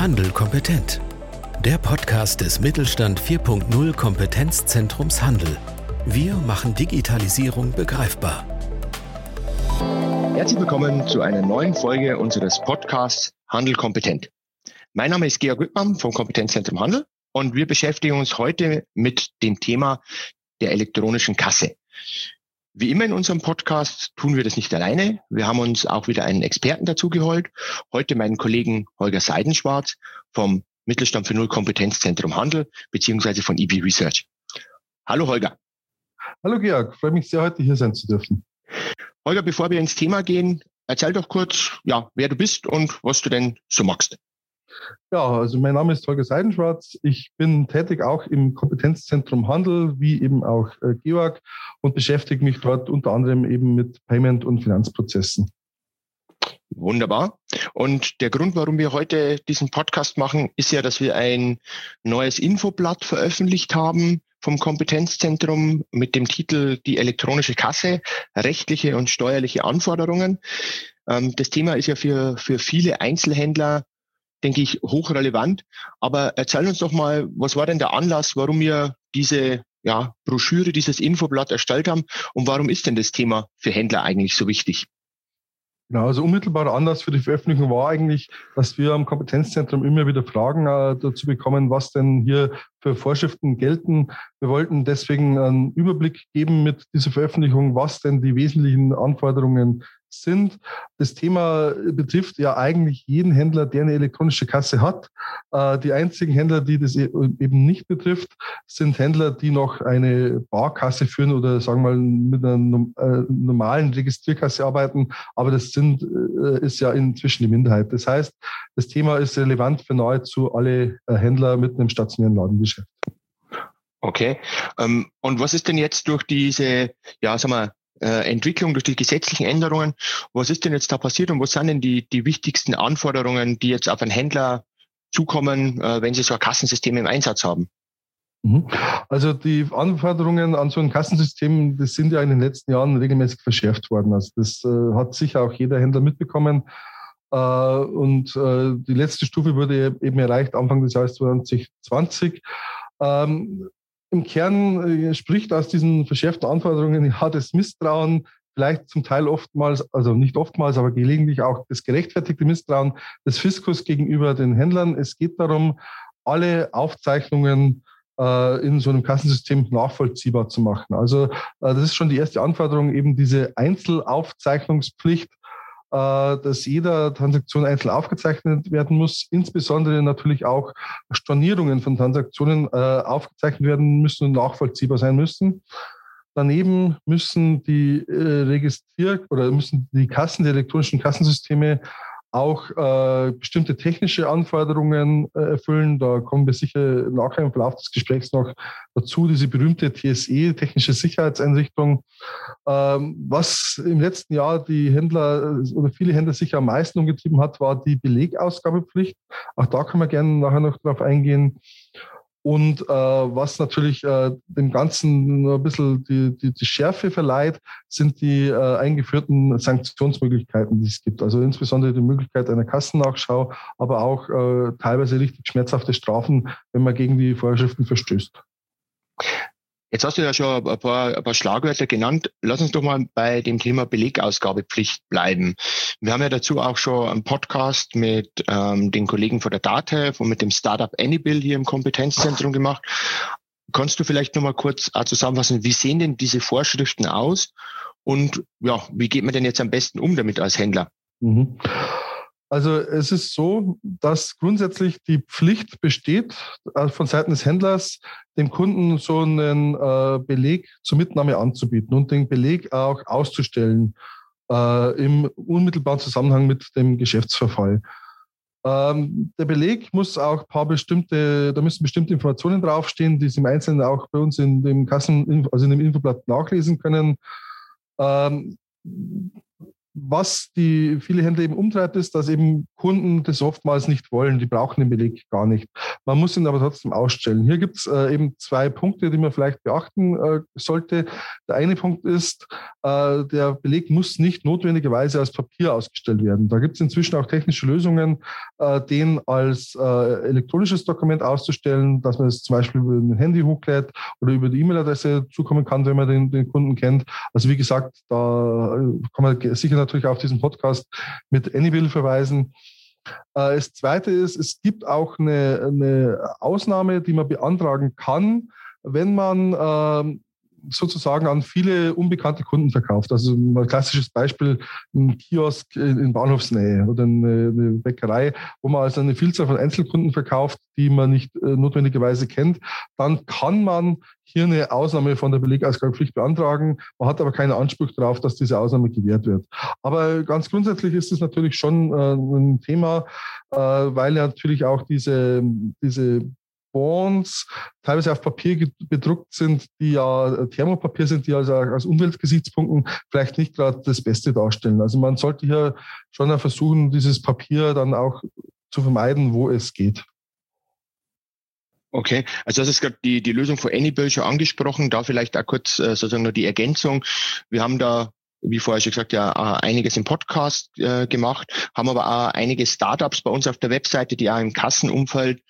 Handel kompetent. Der Podcast des Mittelstand 4.0 Kompetenzzentrums Handel. Wir machen Digitalisierung begreifbar. Herzlich willkommen zu einer neuen Folge unseres Podcasts Handel kompetent. Mein Name ist Georg Wittmann vom Kompetenzzentrum Handel und wir beschäftigen uns heute mit dem Thema der elektronischen Kasse. Wie immer in unserem Podcast tun wir das nicht alleine. Wir haben uns auch wieder einen Experten dazu geholt. Heute meinen Kollegen Holger Seidenschwarz vom Mittelstand für Null Kompetenzzentrum Handel beziehungsweise von EB Research. Hallo Holger. Hallo Georg, freue mich sehr, heute hier sein zu dürfen. Holger, bevor wir ins Thema gehen, erzähl doch kurz, ja, wer du bist und was du denn so magst. Ja, also mein Name ist Holger Seidenschwarz. Ich bin tätig auch im Kompetenzzentrum Handel, wie eben auch äh, Georg, und beschäftige mich dort unter anderem eben mit Payment- und Finanzprozessen. Wunderbar. Und der Grund, warum wir heute diesen Podcast machen, ist ja, dass wir ein neues Infoblatt veröffentlicht haben vom Kompetenzzentrum mit dem Titel Die elektronische Kasse, rechtliche und steuerliche Anforderungen. Ähm, das Thema ist ja für, für viele Einzelhändler denke ich, hochrelevant. Aber erzähl uns doch mal, was war denn der Anlass, warum wir diese ja, Broschüre, dieses Infoblatt erstellt haben und warum ist denn das Thema für Händler eigentlich so wichtig? Genau, also unmittelbarer Anlass für die Veröffentlichung war eigentlich, dass wir am Kompetenzzentrum immer wieder Fragen äh, dazu bekommen, was denn hier für Vorschriften gelten. Wir wollten deswegen einen Überblick geben mit dieser Veröffentlichung, was denn die wesentlichen Anforderungen sind. Das Thema betrifft ja eigentlich jeden Händler, der eine elektronische Kasse hat. Äh, die einzigen Händler, die das e-, eben nicht betrifft, sind Händler, die noch eine Barkasse führen oder sagen wir mal mit einer äh, normalen Registrierkasse arbeiten. Aber das sind, äh, ist ja inzwischen die Minderheit. Das heißt, das Thema ist relevant für nahezu alle Händler mit einem stationären Ladengeschäft. Okay. Ähm, und was ist denn jetzt durch diese, ja, sag mal, äh, Entwicklung, durch die gesetzlichen Änderungen. Was ist denn jetzt da passiert und was sind denn die, die wichtigsten Anforderungen, die jetzt auf einen Händler zukommen, äh, wenn sie so ein Kassensystem im Einsatz haben? Mhm. Also die Anforderungen an so ein Kassensystem, das sind ja in den letzten Jahren regelmäßig verschärft worden. Also das äh, hat sicher auch jeder Händler mitbekommen. Und die letzte Stufe wurde eben erreicht Anfang des Jahres 2020. Ähm, im Kern äh, spricht aus diesen verschärften Anforderungen ja das Misstrauen, vielleicht zum Teil oftmals, also nicht oftmals, aber gelegentlich auch das gerechtfertigte Misstrauen des Fiskus gegenüber den Händlern. Es geht darum, alle Aufzeichnungen äh, in so einem Kassensystem nachvollziehbar zu machen. Also äh, das ist schon die erste Anforderung, eben diese Einzelaufzeichnungspflicht dass jeder Transaktion einzeln aufgezeichnet werden muss, insbesondere natürlich auch Stornierungen von Transaktionen äh, aufgezeichnet werden müssen und nachvollziehbar sein müssen. Daneben müssen die äh, Registrier- oder müssen die Kassen, die elektronischen Kassensysteme auch äh, bestimmte technische Anforderungen äh, erfüllen. Da kommen wir sicher nachher im Verlauf des Gesprächs noch dazu, diese berühmte TSE, technische Sicherheitseinrichtung. Ähm, was im letzten Jahr die Händler äh, oder viele Händler sicher am meisten umgetrieben hat, war die Belegausgabepflicht. Auch da können wir gerne nachher noch drauf eingehen. Und äh, was natürlich äh, dem Ganzen ein bisschen die, die, die Schärfe verleiht, sind die äh, eingeführten Sanktionsmöglichkeiten, die es gibt. Also insbesondere die Möglichkeit einer Kassennachschau, aber auch äh, teilweise richtig schmerzhafte Strafen, wenn man gegen die Vorschriften verstößt. Jetzt hast du ja schon ein paar, ein paar Schlagwörter genannt. Lass uns doch mal bei dem Thema Belegausgabepflicht bleiben. Wir haben ja dazu auch schon einen Podcast mit ähm, den Kollegen von der DATEV und mit dem Startup Anybill hier im Kompetenzzentrum gemacht. Kannst du vielleicht noch mal kurz zusammenfassen, wie sehen denn diese Vorschriften aus und ja, wie geht man denn jetzt am besten um damit als Händler? Mhm. Also es ist so, dass grundsätzlich die Pflicht besteht, äh, von Seiten des Händlers dem Kunden so einen äh, Beleg zur Mitnahme anzubieten und den Beleg auch auszustellen äh, im unmittelbaren Zusammenhang mit dem Geschäftsverfall. Ähm, der Beleg muss auch ein paar bestimmte, da müssen bestimmte Informationen draufstehen, die Sie im Einzelnen auch bei uns in dem Kassen, also in dem Infoblatt nachlesen können. Ähm, was die viele Händler eben umtreibt, ist, dass eben Kunden das oftmals nicht wollen. Die brauchen den Beleg gar nicht. Man muss ihn aber trotzdem ausstellen. Hier gibt es äh, eben zwei Punkte, die man vielleicht beachten äh, sollte. Der eine Punkt ist, äh, der Beleg muss nicht notwendigerweise als Papier ausgestellt werden. Da gibt es inzwischen auch technische Lösungen, äh, den als äh, elektronisches Dokument auszustellen, dass man es zum Beispiel über ein Handy hochlädt oder über die E-Mail-Adresse zukommen kann, wenn man den, den Kunden kennt. Also wie gesagt, da äh, kann man sicher natürlich auf diesen Podcast mit Anybill verweisen. Äh, das Zweite ist, es gibt auch eine, eine Ausnahme, die man beantragen kann, wenn man ähm, sozusagen an viele unbekannte Kunden verkauft. Also ein klassisches Beispiel, ein Kiosk in Bahnhofsnähe oder eine, Bäckerei, wo man also eine Vielzahl von Einzelkunden verkauft, die man nicht äh, notwendigerweise kennt. Dann kann man hier eine Ausnahme von der Belegausgabepflicht beantragen. Man hat aber keinen Anspruch darauf, dass diese Ausnahme gewährt wird. Aber ganz grundsätzlich ist es natürlich schon äh, ein Thema, äh, weil natürlich auch diese, diese Bonds teilweise auf Papier bedruckt sind, die ja Thermopapier sind, die also aus Umweltgesichtspunkten vielleicht nicht gerade das Beste darstellen. Also man sollte hier schon versuchen, dieses Papier dann auch zu vermeiden, wo es geht. Okay, also das ist gerade die, die Lösung von Anybill schon angesprochen. Da vielleicht auch kurz äh, sozusagen nur die Ergänzung. Wir haben da wie vorher schon gesagt, ja einiges im Podcast äh, gemacht, haben aber auch einige Startups bei uns auf der Webseite, die auch im Kassenumfeld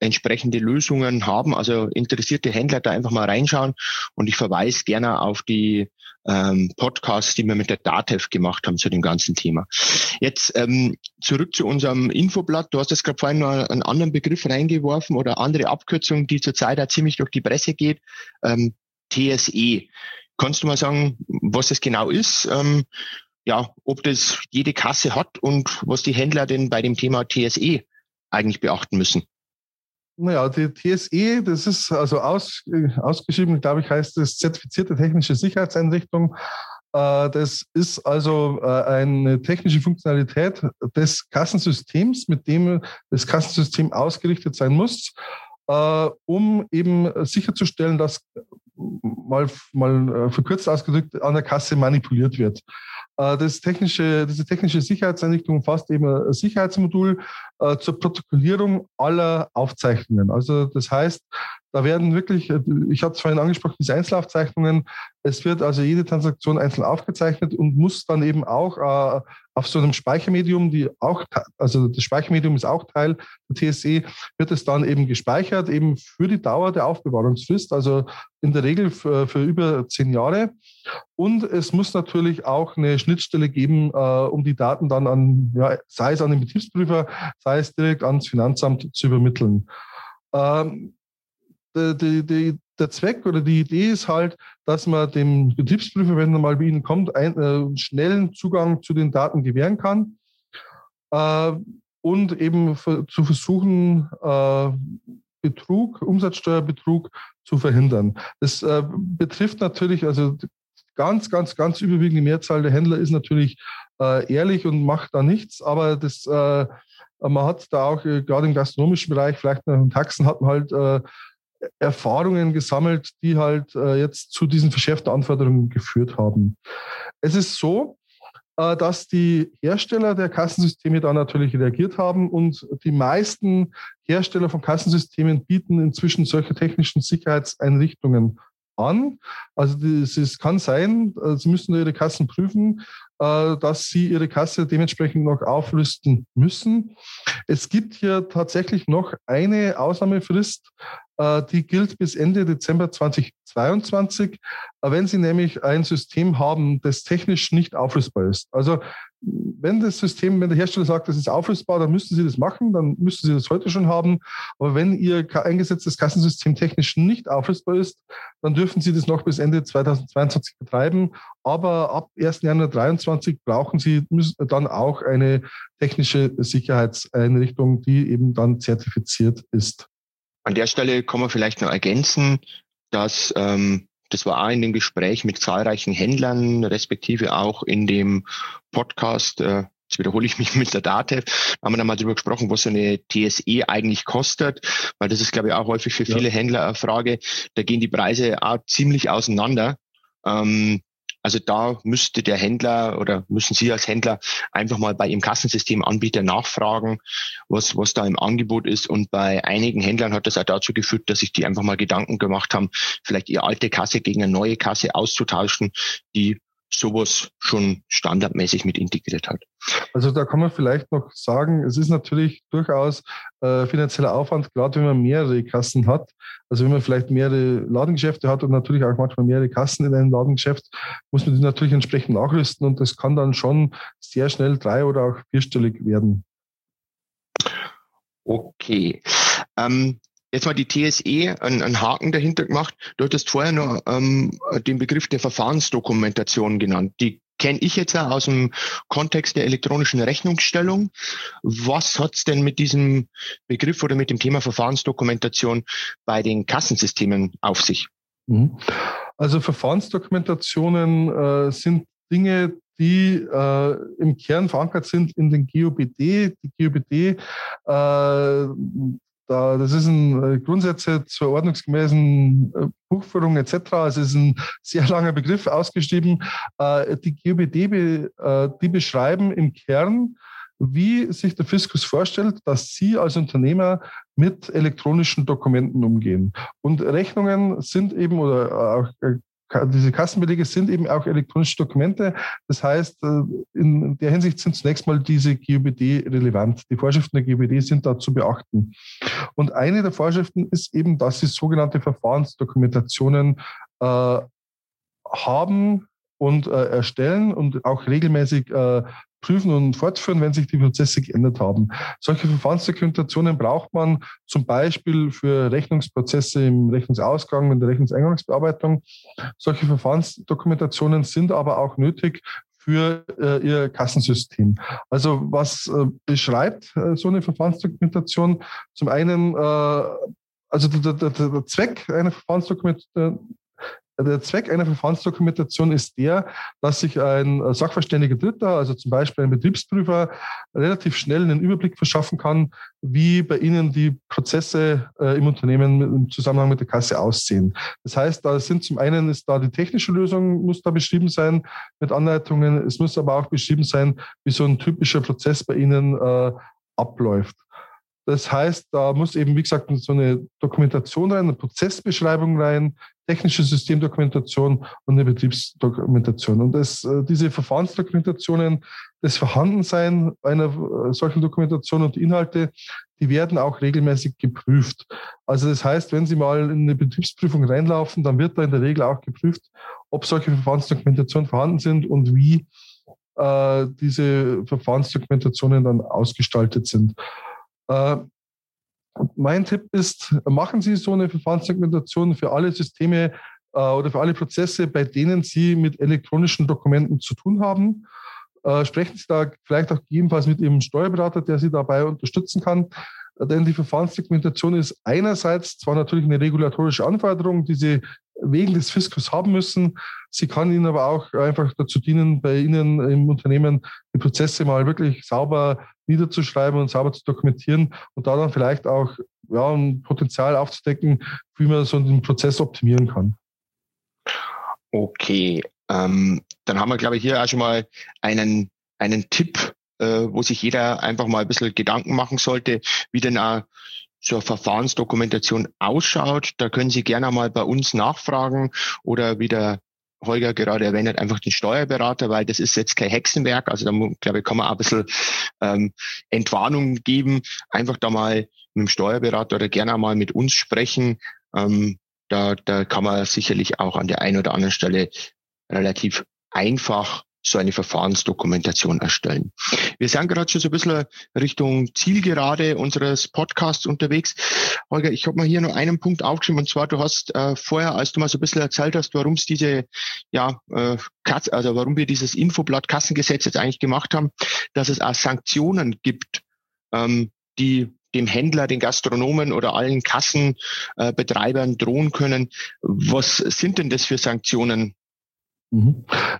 entsprechende Lösungen haben. Also interessierte Händler da einfach mal reinschauen und ich verweise gerne auf die ähm, Podcasts, die wir mit der DATEV gemacht haben zu dem ganzen Thema. Jetzt ähm, zurück zu unserem Infoblatt. Du hast jetzt gerade vorhin noch einen anderen Begriff reingeworfen oder andere Abkürzung, die zurzeit da ziemlich durch die Presse geht. Ähm, TSE. Kannst du mal sagen, was das genau ist? Ähm, ja, ob das jede Kasse hat und was die Händler denn bei dem Thema TSE eigentlich beachten müssen? Naja, die TSE, das ist also aus, ausgeschrieben, glaube ich, heißt das zertifizierte technische Sicherheitseinrichtung. Äh, das ist also äh, eine technische Funktionalität des Kassensystems, mit dem das Kassensystem ausgerichtet sein muss, äh, um eben sicherzustellen, dass mal, mal verkürzt ausgedrückt an der Kasse manipuliert wird. Äh, das technische, diese technische Sicherheitseinrichtung umfasst eben ein Sicherheitsmodul äh, zur Protokollierung aller Aufzeichnungen. Also das heißt, da werden wirklich, äh, ich hatte es vorhin angesprochen, diese Einzelaufzeichnungen, es wird also jede Transaktion einzeln aufgezeichnet und muss dann eben auch äh, auf so einem Speichermedium, die auch, also das Speichermedium ist auch Teil der TSE, wird es dann eben gespeichert, eben für die Dauer der Aufbewahrungsfrist, also in der Regel für, für über zehn Jahre. Und es muss natürlich auch eine Schnittstelle geben, äh, um die Daten dann an, ja, sei es an den Betriebsprüfer, sei es direkt ans Finanzamt zu übermitteln. Ähm, die, die, der Zweck oder die Idee ist halt, dass man dem Betriebsprüfer, wenn er mal bei Ihnen kommt, einen äh, schnellen Zugang zu den Daten gewähren kann äh, und eben zu versuchen, äh, Betrug, Umsatzsteuerbetrug zu verhindern. Das äh, betrifft natürlich, also ganz, ganz, ganz überwiegende Mehrzahl der Händler ist natürlich äh, ehrlich und macht da nichts, aber das, äh, man hat da auch äh, gerade im gastronomischen Bereich, vielleicht noch im Taxen, hat man halt äh, Erfahrungen gesammelt, die halt äh, jetzt zu diesen verschärften Anforderungen geführt haben. Es ist so, äh, dass die Hersteller der Kassensysteme da natürlich reagiert haben und die meisten Hersteller von Kassensystemen bieten inzwischen solche technischen Sicherheitseinrichtungen an. Also es kann sein, äh, Sie müssen Ihre Kassen prüfen, äh, dass Sie Ihre Kasse dementsprechend noch aufrüsten müssen. Es gibt hier tatsächlich noch eine Ausnahmefrist, die gilt bis Ende Dezember 2022, wenn Sie nämlich ein System haben, das technisch nicht auflösbar ist. Also wenn das System, wenn der Hersteller sagt, das ist auflösbar, dann müssten Sie das machen, dann müssten Sie das heute schon haben. Aber wenn Ihr eingesetztes Kassensystem technisch nicht auflösbar ist, dann dürfen Sie das noch bis Ende 2022 betreiben. Aber ab 1. Januar 2023 brauchen Sie dann auch eine technische Sicherheitseinrichtung, die eben dann zertifiziert ist. An der Stelle kann man vielleicht noch ergänzen, dass ähm, das war auch in dem Gespräch mit zahlreichen Händlern, respektive auch in dem Podcast, äh, jetzt wiederhole ich mich mit der Date, haben wir dann mal darüber gesprochen, was so eine TSE eigentlich kostet, weil das ist, glaube ich, auch häufig für viele ja. Händler eine Frage. Da gehen die Preise auch ziemlich auseinander. Ähm, Also da müsste der Händler oder müssen Sie als Händler einfach mal bei Ihrem Kassensystemanbieter nachfragen, was, was da im Angebot ist. Und bei einigen Händlern hat das auch dazu geführt, dass sich die einfach mal Gedanken gemacht haben, vielleicht ihre alte Kasse gegen eine neue Kasse auszutauschen, die sowas schon standardmäßig mit integriert hat. Also da kann man vielleicht noch sagen, es ist natürlich durchaus äh, finanzieller Aufwand, gerade wenn man mehrere Kassen hat. Also wenn man vielleicht mehrere Ladengeschäfte hat und natürlich auch manchmal mehrere Kassen in einem Ladengeschäft, muss man die natürlich entsprechend nachrüsten und das kann dann schon sehr schnell drei- oder auch vierstellig werden. Okay. Ähm, Jetzt mal die TSE einen, einen Haken dahinter gemacht. Du hattest vorher noch ähm, den Begriff der Verfahrensdokumentation genannt. Die kenne ich jetzt aus dem Kontext der elektronischen Rechnungsstellung. Was hat's denn mit diesem Begriff oder mit dem Thema Verfahrensdokumentation bei den Kassensystemen auf sich? Mhm. Also Verfahrensdokumentationen äh, sind Dinge, die äh, im Kern verankert sind in den GOBD. Die GOBD äh, da, das ist ein äh, Grundsätze zur ordnungsgemäßen äh, Buchführung etc. Es ist ein sehr langer Begriff ausgeschrieben. Äh, die GOBD, die beschreiben im Kern, wie sich der Fiskus vorstellt, dass Sie als Unternehmer mit elektronischen Dokumenten umgehen. Und Rechnungen sind eben oder auch diese Kassenbelege sind eben auch elektronische Dokumente. Das heißt, äh, in der Hinsicht sind zunächst mal diese GUBD relevant. Die Vorschriften der GUBD sind da zu beachten. Und eine der Vorschriften ist eben, dass sie sogenannte Verfahrensdokumentationen äh, haben und äh, erstellen und auch regelmäßig äh, prüfen und fortführen, wenn sich die Prozesse geändert haben. Solche Verfahrensdokumentationen braucht man zum Beispiel für Rechnungsprozesse im Rechnungsausgang und der Rechnungseingangsbearbeitung. Solche Verfahrensdokumentationen sind aber auch nötig für äh, ihr Kassensystem. Also was äh, beschreibt äh, so eine Verfahrensdokumentation? Zum einen, äh, also der, der, der Zweck einer Verfahrensdokumentation der Zweck einer Verfahrensdokumentation ist der, dass sich ein sachverständiger Dritter, also zum Beispiel ein Betriebsprüfer, relativ schnell einen Überblick verschaffen kann, wie bei Ihnen die Prozesse äh, im Unternehmen im Zusammenhang mit der Kasse aussehen. Das heißt, da sind zum einen ist da die technische Lösung muss da beschrieben sein mit Anleitungen. Es muss aber auch beschrieben sein, wie so ein typischer Prozess bei Ihnen äh, abläuft. Das heißt, da muss eben, wie gesagt, so eine Dokumentation rein, eine Prozessbeschreibung rein, technische Systemdokumentation und eine Betriebsdokumentation. Und das, äh, diese Verfahrensdokumentationen, das Vorhandensein einer äh, solchen Dokumentation und Inhalte, die werden auch regelmäßig geprüft. Also das heißt, wenn Sie mal in eine Betriebsprüfung reinlaufen, dann wird da in der Regel auch geprüft, ob solche Verfahrensdokumentationen vorhanden sind und wie äh, diese Verfahrensdokumentationen dann ausgestaltet sind. Äh, mein Tipp ist, machen Sie so eine Verfahrenssegmentation für alle Systeme äh, oder für alle Prozesse, bei denen Sie mit elektronischen Dokumenten zu tun haben. Äh, sprechen Sie da vielleicht auch gegebenenfalls mit Ihrem Steuerberater, der Sie dabei unterstützen kann. Denn die Verfahrenssegmentation ist einerseits zwar natürlich eine regulatorische Anforderung, die Sie wegen des Fiskus haben müssen. Sie kann Ihnen aber auch einfach dazu dienen, bei Ihnen im Unternehmen die Prozesse mal wirklich sauber niederzuschreiben und sauber zu dokumentieren und da dann vielleicht auch ja, ein Potenzial aufzudecken, wie man so einen Prozess optimieren kann. Okay, ähm, dann haben wir, glaube ich, hier auch schon mal einen, einen Tipp, äh, wo sich jeder einfach mal ein bisschen Gedanken machen sollte, wie denn auch zur Verfahrensdokumentation ausschaut. Da können Sie gerne mal bei uns nachfragen oder wieder Holger gerade erwähnt hat, einfach den Steuerberater, weil das ist jetzt kein Hexenwerk. Also da glaube ich, kann man auch ein bisschen ähm, Entwarnung geben. Einfach da mal mit dem Steuerberater oder gerne mal mit uns sprechen. Ähm, da, da kann man sicherlich auch an der einen oder anderen Stelle relativ einfach so eine Verfahrensdokumentation erstellen. Wir sind gerade schon so ein bisschen Richtung Zielgerade unseres Podcasts unterwegs. Holger, ich habe mal hier nur einen Punkt aufgeschrieben und zwar, du hast äh, vorher, als du mal so ein bisschen erzählt hast, warum es diese, ja, äh, also warum wir dieses Infoblatt Kassengesetz jetzt eigentlich gemacht haben, dass es auch Sanktionen gibt, ähm, die dem Händler, den Gastronomen oder allen Kassenbetreibern äh, drohen können. Was sind denn das für Sanktionen.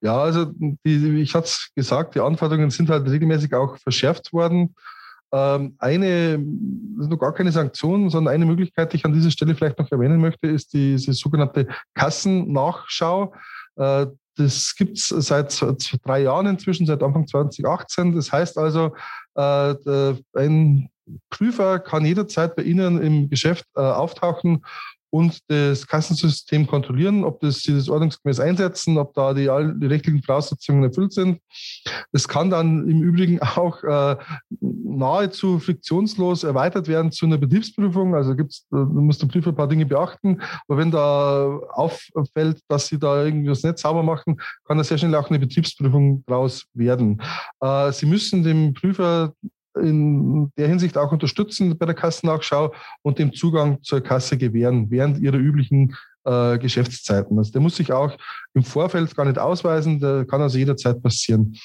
Ja, also die, ich hatte es gesagt, die Anforderungen sind halt regelmäßig auch verschärft worden. Ähm, eine, das ist noch gar keine Sanktion, sondern eine Möglichkeit, die ich an dieser Stelle vielleicht noch erwähnen möchte, ist diese sogenannte Kassennachschau. Äh, das gibt es seit drei Jahren inzwischen, seit Anfang 2018. Das heißt also, äh, ein Prüfer kann jederzeit bei Ihnen im Geschäft äh, auftauchen und das Kassensystem kontrollieren, ob das, sie das ordnungsgemäß einsetzen, ob da die, die rechtlichen Voraussetzungen erfüllt sind. Das kann dann im Übrigen auch äh, nahezu friktionslos erweitert werden zu einer Betriebsprüfung. Also gibt's, da muss der Prüfer ein paar Dinge beachten. Aber wenn da auffällt, dass sie da irgendwie das Netz sauber machen, kann da sehr schnell auch eine Betriebsprüfung draus werden. Äh, sie müssen dem Prüfer in der Hinsicht auch unterstützen bei der Kassennachschau und dem Zugang zur Kasse gewähren während ihrer üblichen äh, Geschäftszeiten. Also der muss sich auch im Vorfeld gar nicht ausweisen, der kann also jederzeit passieren.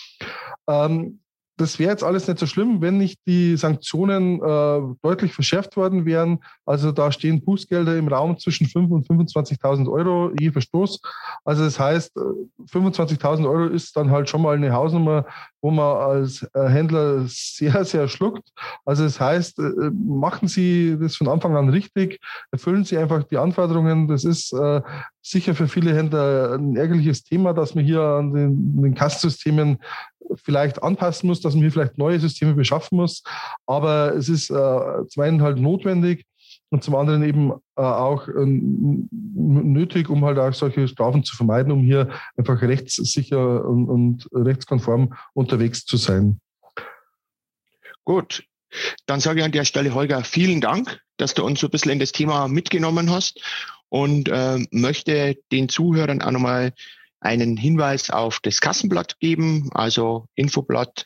Ähm, das wäre jetzt alles nicht so schlimm, wenn nicht die Sanktionen äh, deutlich verschärft worden wären. Also da stehen Bußgelder im Raum zwischen 5.000 und 25.000 Euro je Verstoß. Also das heißt, 25.000 äh, Euro ist dann halt schon mal eine Hausnummer, wo man als äh, Händler sehr, sehr schluckt. Also das heißt, äh, machen Sie das von Anfang an richtig, erfüllen Sie einfach die Anforderungen. Das ist äh, sicher für viele Händler ein ärgerliches Thema, dass man hier an den, den Kassensystemen vielleicht anpassen muss, dass man hier vielleicht neue Systeme beschaffen muss. Aber es ist äh, zum einen halt notwendig und zum anderen eben äh, auch äh, nötig, um halt auch solche Strafen zu vermeiden, um hier einfach rechtssicher und, und rechtskonform unterwegs zu sein. Gut, dann sage ich an der Stelle, Holger, vielen Dank, dass du uns so ein bisschen in das Thema mitgenommen hast und äh, möchte den Zuhörern auch nochmal einen Hinweis auf das Kassenblatt geben, also Infoblatt,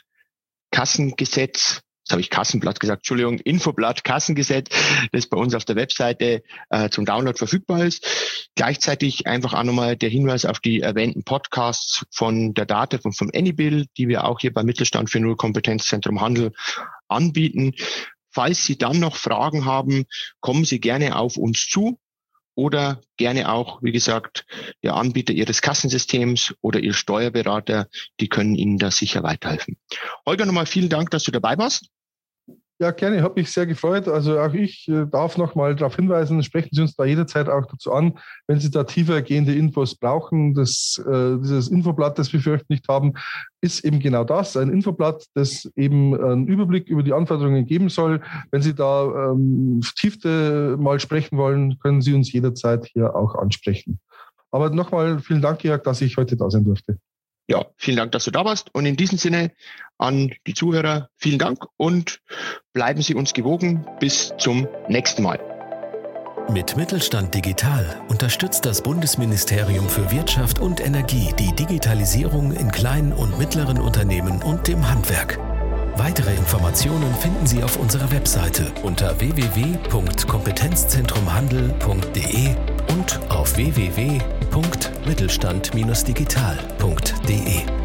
Kassengesetz, das habe ich Kassenblatt gesagt, Entschuldigung, Infoblatt, Kassengesetz, das bei uns auf der Webseite äh, zum Download verfügbar ist. Gleichzeitig einfach auch nochmal der Hinweis auf die erwähnten Podcasts von der DATEV und vom Anybill, die wir auch hier beim Mittelstand für Null Kompetenzzentrum Handel anbieten. Falls Sie dann noch Fragen haben, kommen Sie gerne auf uns zu oder gerne auch, wie gesagt, der Anbieter Ihres Kassensystems oder Ihr Steuerberater, die können Ihnen da sicher weiterhelfen. Holger, nochmal vielen Dank, dass du dabei warst. Ja, gerne, habe mich sehr gefreut. Also auch ich äh, darf noch mal darauf hinweisen, sprechen Sie uns da jederzeit auch dazu an, wenn Sie da tiefer gehende Infos brauchen. Das, äh, dieses Infoblatt, das wir für euch nicht haben, ist eben genau das, ein Infoblatt, das eben einen Überblick über die Anforderungen geben soll. Wenn Sie da ähm, vertiefte mal sprechen wollen, können Sie uns jederzeit hier auch ansprechen. Aber nochmal vielen Dank, Jörg, dass ich heute da sein durfte. Ja, vielen Dank, dass du da warst. Und in diesem Sinne an die Zuhörer vielen Dank und bleiben Sie uns gewogen. Bis zum nächsten Mal. Mit Mittelstand Digital unterstützt das Bundesministerium für Wirtschaft und Energie die Digitalisierung in kleinen und mittleren Unternehmen und dem Handwerk. Weitere Informationen finden Sie auf unserer Webseite unter www.kompetenzzentrumhandel.de und auf www.mittelstand-digital.de.